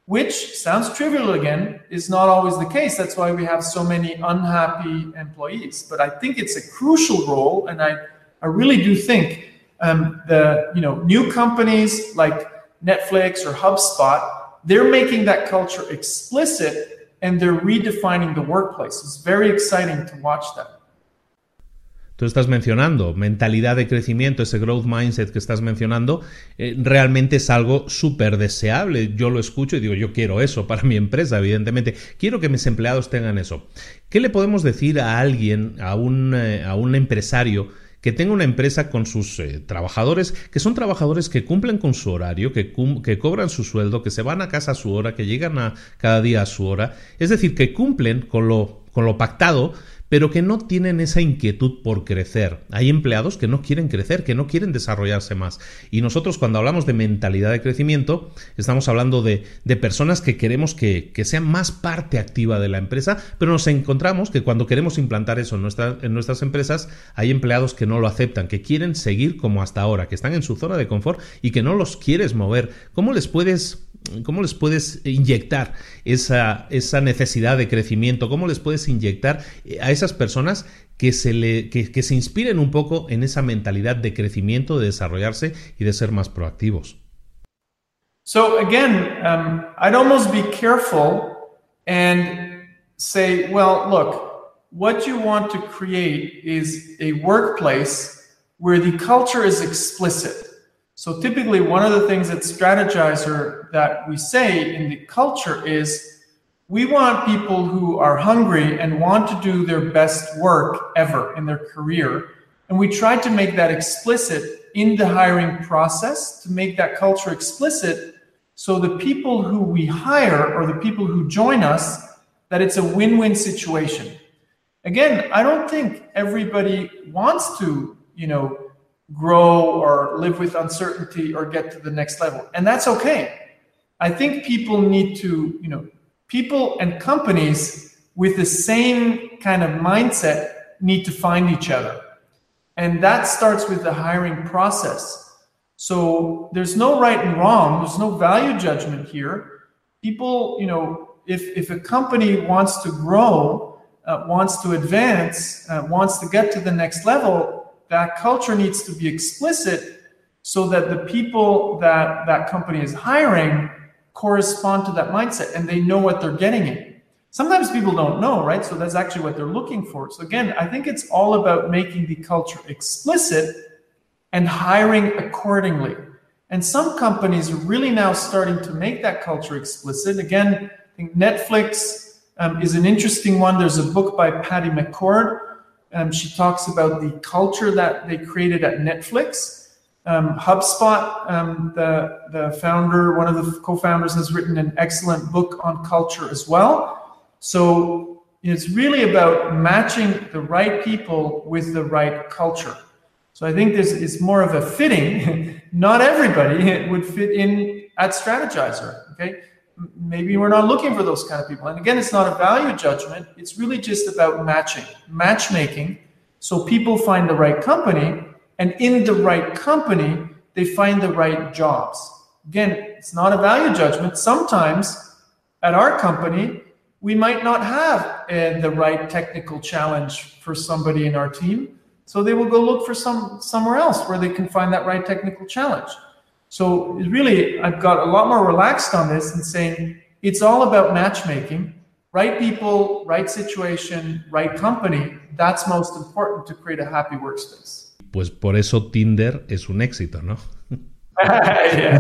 Speaker 2: which sounds trivial again, is not always the case. That's why we have so many unhappy employees. But I think it's a crucial role, and I, I really do think um, the you know new companies like Netflix or HubSpot, they're making that culture explicit and they're redefining the workplace. It's very exciting to watch that.
Speaker 1: Tú estás mencionando, mentalidad de crecimiento, ese growth mindset que estás mencionando, eh, realmente es algo súper deseable. Yo lo escucho y digo, yo quiero eso para mi empresa, evidentemente. Quiero que mis empleados tengan eso. ¿Qué le podemos decir a alguien, a un, eh, a un empresario, que tenga una empresa con sus eh, trabajadores, que son trabajadores que cumplen con su horario, que, que, cobran su sueldo, que se van a casa a su hora, que llegan a cada día a su hora, es decir, que cumplen con lo, con lo pactado, pero que no tienen esa inquietud por crecer. Hay empleados que no quieren crecer, que no quieren desarrollarse más. Y nosotros cuando hablamos de mentalidad de crecimiento, estamos hablando de, personas que queremos que, sean más parte activa de la empresa, pero nos encontramos que cuando queremos implantar eso en, en nuestras empresas, hay empleados que no lo aceptan, que quieren seguir como hasta ahora, que están en su zona de confort y que no los quieres mover. ¿Cómo les puedes ¿Cómo les puedes inyectar esa, esa, necesidad de crecimiento? ¿Cómo les puedes inyectar a esas personas que se, le, que, que se inspiren un poco en esa mentalidad de crecimiento, de desarrollarse y de ser más proactivos?
Speaker 2: So again, um, I'd almost be careful and say, well, look, what you want to create is a workplace where the culture is explicit. So typically, one of the things that strategyzer that we say in the culture is we want people who are hungry and want to do their best work ever in their career. And we try to make that explicit in the hiring process to make that culture explicit so the people who we hire or the people who join us that it's a win-win situation. Again, I don't think everybody wants to, you know, grow or live with uncertainty or get to the next level. And that's okay. I think people need to, you know, people and companies with the same kind of mindset need to find each other. And that starts with the hiring process. So there's no right and wrong, there's no value judgment here. People, you know, if, if a company wants to grow, uh, wants to advance, uh, wants to get to the next level, that culture needs to be explicit so that the people that that company is hiring correspond to that mindset and they know what they're getting in. Sometimes people don't know, right? So that's actually what they're looking for. So again, I think it's all about making the culture explicit and hiring accordingly. And some companies are really now starting to make that culture explicit. Again, I think Netflix um, is an interesting one. There's a book by Patty McCord um, she talks about the culture that they created at Netflix. Um, HubSpot, um, the, the founder, one of the co founders, has written an excellent book on culture as well. So it's really about matching the right people with the right culture. So I think this is more of a fitting. not everybody would fit in at Strategyzer. Okay. Maybe we're not looking for those kind of people. And again, it's not a value judgment. It's really just about matching, matchmaking. So people find the right company and in the right company, they find the right jobs. Again, it's not a value judgment. Sometimes at our company, we might not have uh, the right technical challenge for somebody in our team. So they will go look for some somewhere else where they can find that right technical challenge. So really, I've got a lot more relaxed on this and saying it's all about matchmaking, right people, right situation, right company. That's most important to create a happy workspace.
Speaker 1: Pues por eso Tinder es un éxito, ¿no?
Speaker 2: yeah.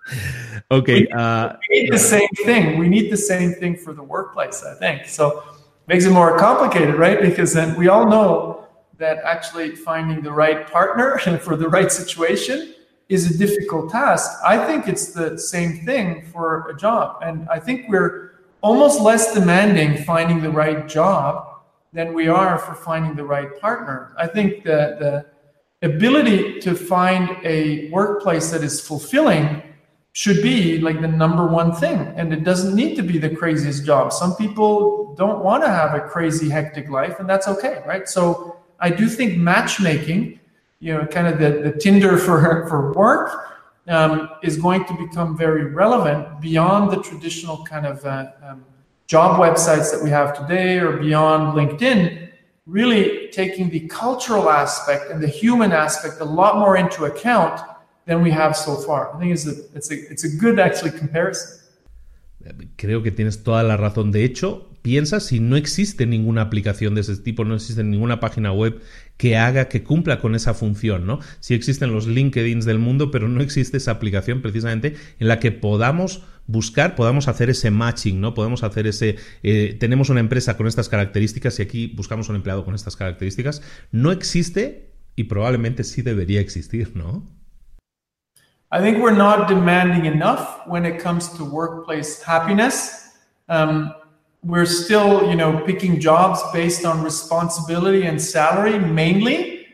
Speaker 2: okay. We, uh, we need the same thing. We need the same thing for the workplace, I think. So makes it more complicated, right? Because then we all know that actually finding the right partner for the right situation is a difficult task. I think it's the same thing for a job. And I think we're almost less demanding finding the right job than we are for finding the right partner. I think that the ability to find a workplace that is fulfilling should be like the number one thing. And it doesn't need to be the craziest job. Some people don't want to have a crazy, hectic life, and that's okay, right? So I do think matchmaking, you know, kind of the, the Tinder for, for work, um, is going to become very relevant beyond the traditional kind of uh, um, job websites that we have today or beyond LinkedIn, really taking the cultural aspect and the human aspect a lot more into account than we have so far. I think it's a, it's a, it's a good actually comparison.
Speaker 1: Creo que tienes toda la razón. De hecho, piensa si no existe ninguna aplicación de ese tipo, no existe ninguna página web que haga, que cumpla con esa función, ¿no? Si existen los LinkedIns del mundo, pero no existe esa aplicación precisamente en la que podamos buscar, podamos hacer ese matching, ¿no? Podemos hacer ese, eh, tenemos una empresa con estas características y aquí buscamos un empleado con estas características. No existe y probablemente sí debería existir, ¿no?
Speaker 2: I think we're not demanding enough when it comes to workplace happiness. Um, we're still, you know, picking jobs based on responsibility and salary mainly,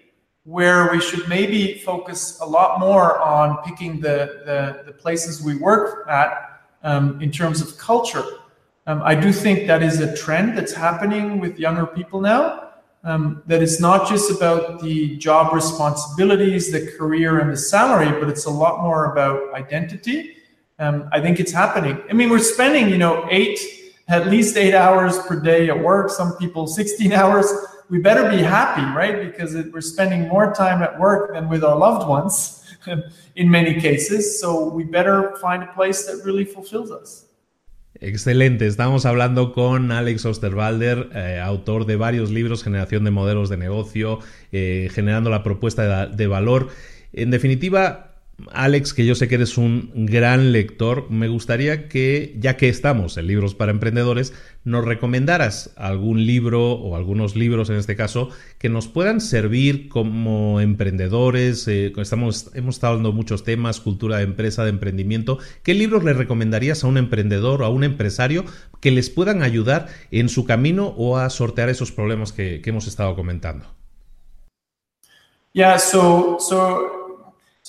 Speaker 2: where we should maybe focus a lot more on picking the, the, the places we work at um, in terms of culture. Um, I do think that is a trend that's happening with younger people now. Um, that it's not just about the job responsibilities, the career, and the salary, but it's a lot more about identity. Um, I think it's happening. I mean, we're spending, you know, eight at least eight hours per day at work, some people 16 hours. We better be happy, right? Because it, we're spending more time at work than with our loved ones in many cases. So we better find a place that really fulfills us.
Speaker 1: Excelente, estamos hablando con Alex Osterwalder, eh, autor de varios libros, Generación de Modelos de Negocio, eh, generando la propuesta de, de valor. En definitiva, Alex, que yo sé que eres un gran lector, me gustaría que, ya que estamos en libros para emprendedores, nos recomendaras algún libro o algunos libros en este caso que nos puedan servir como emprendedores. Eh, estamos, hemos estado hablando de muchos temas, cultura de empresa, de emprendimiento. ¿Qué libros le recomendarías a un emprendedor o a un empresario que les puedan ayudar en su camino o a sortear esos problemas que, hemos estado comentando?
Speaker 2: Yeah, so so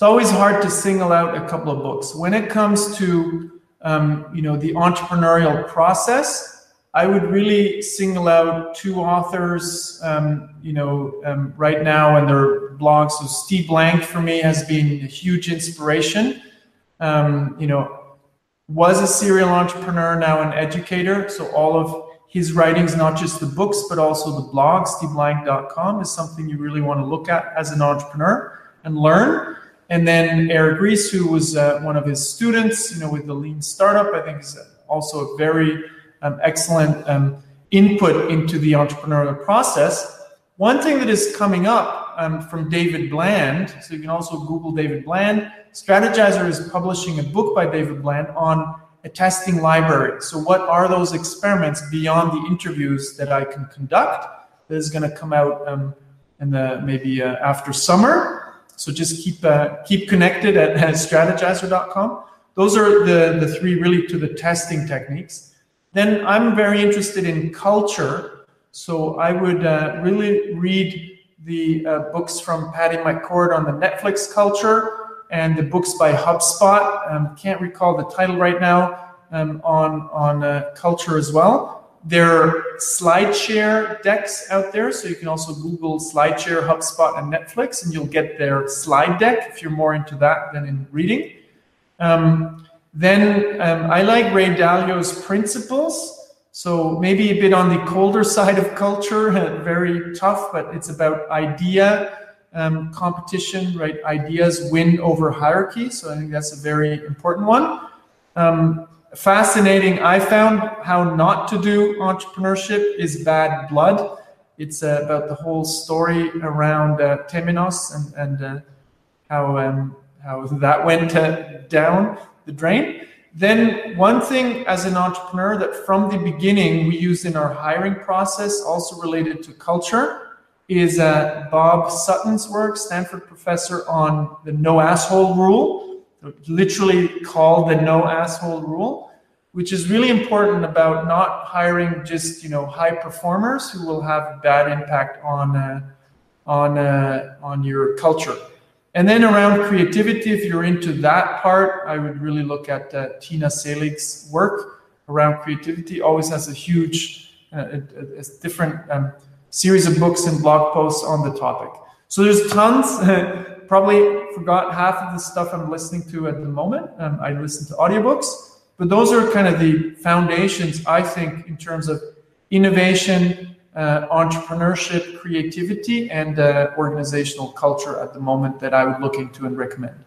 Speaker 2: it's always hard to single out a couple of books. When it comes to um, you know the entrepreneurial process, I would really single out two authors. Um, you know, um, right now and their blogs. So Steve Blank for me has been a huge inspiration. Um, you know, was a serial entrepreneur, now an educator. So all of his writings, not just the books, but also the blog, steveblank.com, is something you really want to look at as an entrepreneur and learn. And then Eric Ries, who was uh, one of his students, you know, with the Lean Startup, I think is also a very um, excellent um, input into the entrepreneurial process. One thing that is coming up um, from David Bland, so you can also Google David Bland. Strategyzer is publishing a book by David Bland on a testing library. So, what are those experiments beyond the interviews that I can conduct? That is going to come out um, in the maybe uh, after summer. So just keep uh, keep connected at, at strategyzer.com. Those are the, the three really to the testing techniques. Then I'm very interested in culture. So I would uh, really read the uh, books from Patty McCord on the Netflix culture and the books by HubSpot. Um, can't recall the title right now um, on on uh, culture as well. There are SlideShare decks out there, so you can also Google SlideShare, HubSpot, and Netflix, and you'll get their slide deck if you're more into that than in reading. Um, then um, I like Ray Dalio's principles. So maybe a bit on the colder side of culture, very tough, but it's about idea um, competition, right? Ideas win over hierarchy. So I think that's a very important one. Um, fascinating. I found how not to do entrepreneurship is bad blood. It's uh, about the whole story around uh, Theranos and, and uh, how um, how that went uh, down the drain. Then one thing as an entrepreneur that from the beginning we use in our hiring process, also related to culture, is uh, Bob Sutton's work, Stanford professor on the no asshole rule literally called the no asshole rule, which is really important about not hiring just you know high performers who will have bad impact on uh, on uh, on your culture. And then around creativity, if you're into that part, I would really look at uh, Tina Seelig's work around creativity. Always has a huge, uh, a, a, different um, series of books and blog posts on the topic. So there's tons. Probably forgot half of the stuff I'm listening to at the moment. Um, I listen to audiobooks, but those are kind of the foundations, I think, in terms of innovation, uh, entrepreneurship, creativity, and uh, organizational culture at the moment that I would look into and recommend.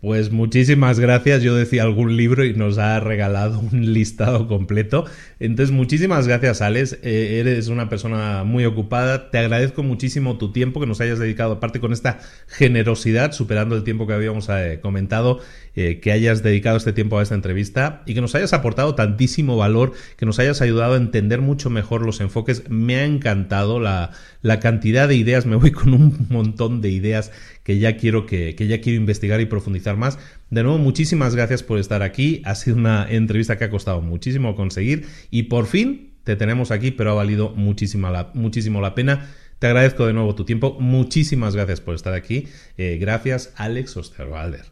Speaker 1: Pues muchísimas gracias. Yo decía algún libro y nos ha regalado un listado completo. Entonces, muchísimas gracias, Alex. Eh, eres una persona muy ocupada. Te agradezco muchísimo tu tiempo que nos hayas dedicado, aparte con esta generosidad, superando el tiempo que habíamos eh, comentado, eh, que hayas dedicado este tiempo a esta entrevista y que nos hayas aportado tantísimo valor, que nos hayas ayudado a entender mucho mejor los enfoques. Me ha encantado la, la cantidad de ideas. Me voy con un montón de ideas que ya quiero que, que ya quiero investigar y profundizar más. De nuevo, muchísimas gracias por estar aquí. Ha sido una entrevista que ha costado muchísimo conseguir y por fin te tenemos aquí, pero ha valido muchísima la, muchísimo la pena. Te agradezco de nuevo tu tiempo. Muchísimas gracias por estar aquí. Eh, gracias, Alex Osterwalder.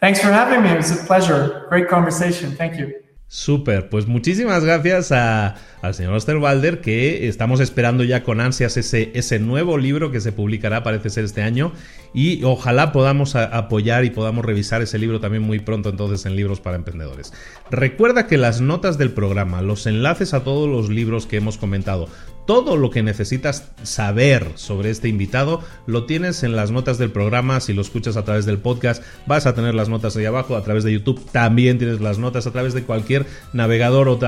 Speaker 2: Thanks for having me. It was a pleasure. Great conversation. Thank you.
Speaker 1: Súper, pues muchísimas gracias a, al señor Osterwalder, que estamos esperando ya con ansias ese, ese nuevo libro que se publicará, parece ser este año, y ojalá podamos apoyar y podamos revisar ese libro también muy pronto entonces en Libros para Emprendedores. Recuerda que las notas del programa, los enlaces a todos los libros que hemos comentado, todo lo que necesitas saber sobre este invitado lo tienes en las notas del programa. Si lo escuchas a través del podcast, vas a tener las notas ahí abajo. A través de YouTube también tienes las notas. A través de cualquier navegador o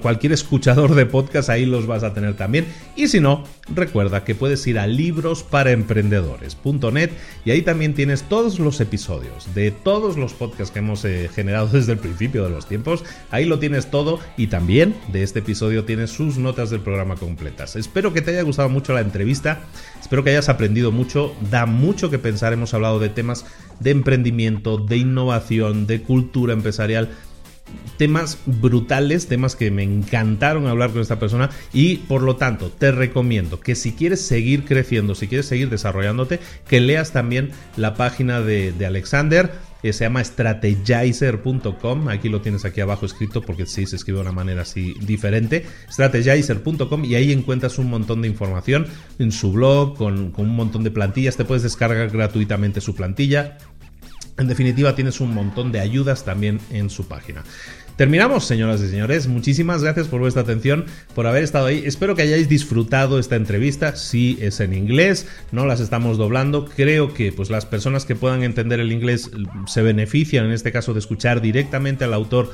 Speaker 1: cualquier escuchador de podcast, ahí los vas a tener también. Y si no, recuerda que puedes ir a librosparaemprendedores.net y ahí también tienes todos los episodios de todos los podcasts que hemos eh, generado desde el principio de los tiempos. Ahí lo tienes todo y también de este episodio tienes sus notas del programa completas. Espero que te haya gustado mucho la entrevista, espero que hayas aprendido mucho, da mucho que pensar, hemos hablado de temas de emprendimiento, de innovación, de cultura empresarial, temas brutales, temas que me encantaron hablar con esta persona. Y por lo tanto te recomiendo que si quieres seguir creciendo, si quieres seguir desarrollándote, que leas también la página de, de Alexander se llama strategizer.com. Aquí lo tienes aquí abajo escrito porque sí se escribe de una manera así diferente. Strategizer.com y ahí encuentras un montón de información en su blog con, con un montón de plantillas. Te puedes descargar gratuitamente su plantilla. En definitiva, tienes un montón de ayudas también en su página. Terminamos, señoras y señores. Muchísimas gracias por vuestra atención, por haber estado ahí. Espero que hayáis disfrutado esta entrevista. Si es en inglés, no las estamos doblando. Creo que pues, las personas que puedan entender el inglés se benefician en este caso de escuchar directamente al autor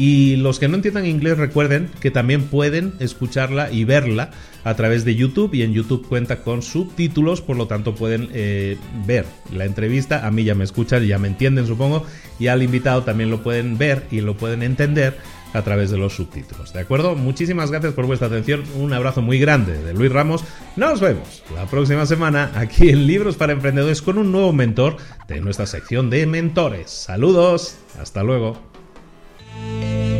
Speaker 1: y los que no entiendan inglés recuerden que también pueden escucharla y verla a través de YouTube y en YouTube cuenta con subtítulos, por lo tanto pueden eh, ver la entrevista. A mí ya me escuchan ya me entienden supongo y al invitado también lo pueden ver y lo pueden entender a través de los subtítulos. ¿De acuerdo? Muchísimas gracias por vuestra atención. Un abrazo muy grande de Luis Ramos. Nos vemos la próxima semana aquí en Libros para Emprendedores con un nuevo mentor de nuestra sección de mentores. Saludos. Hasta luego. Música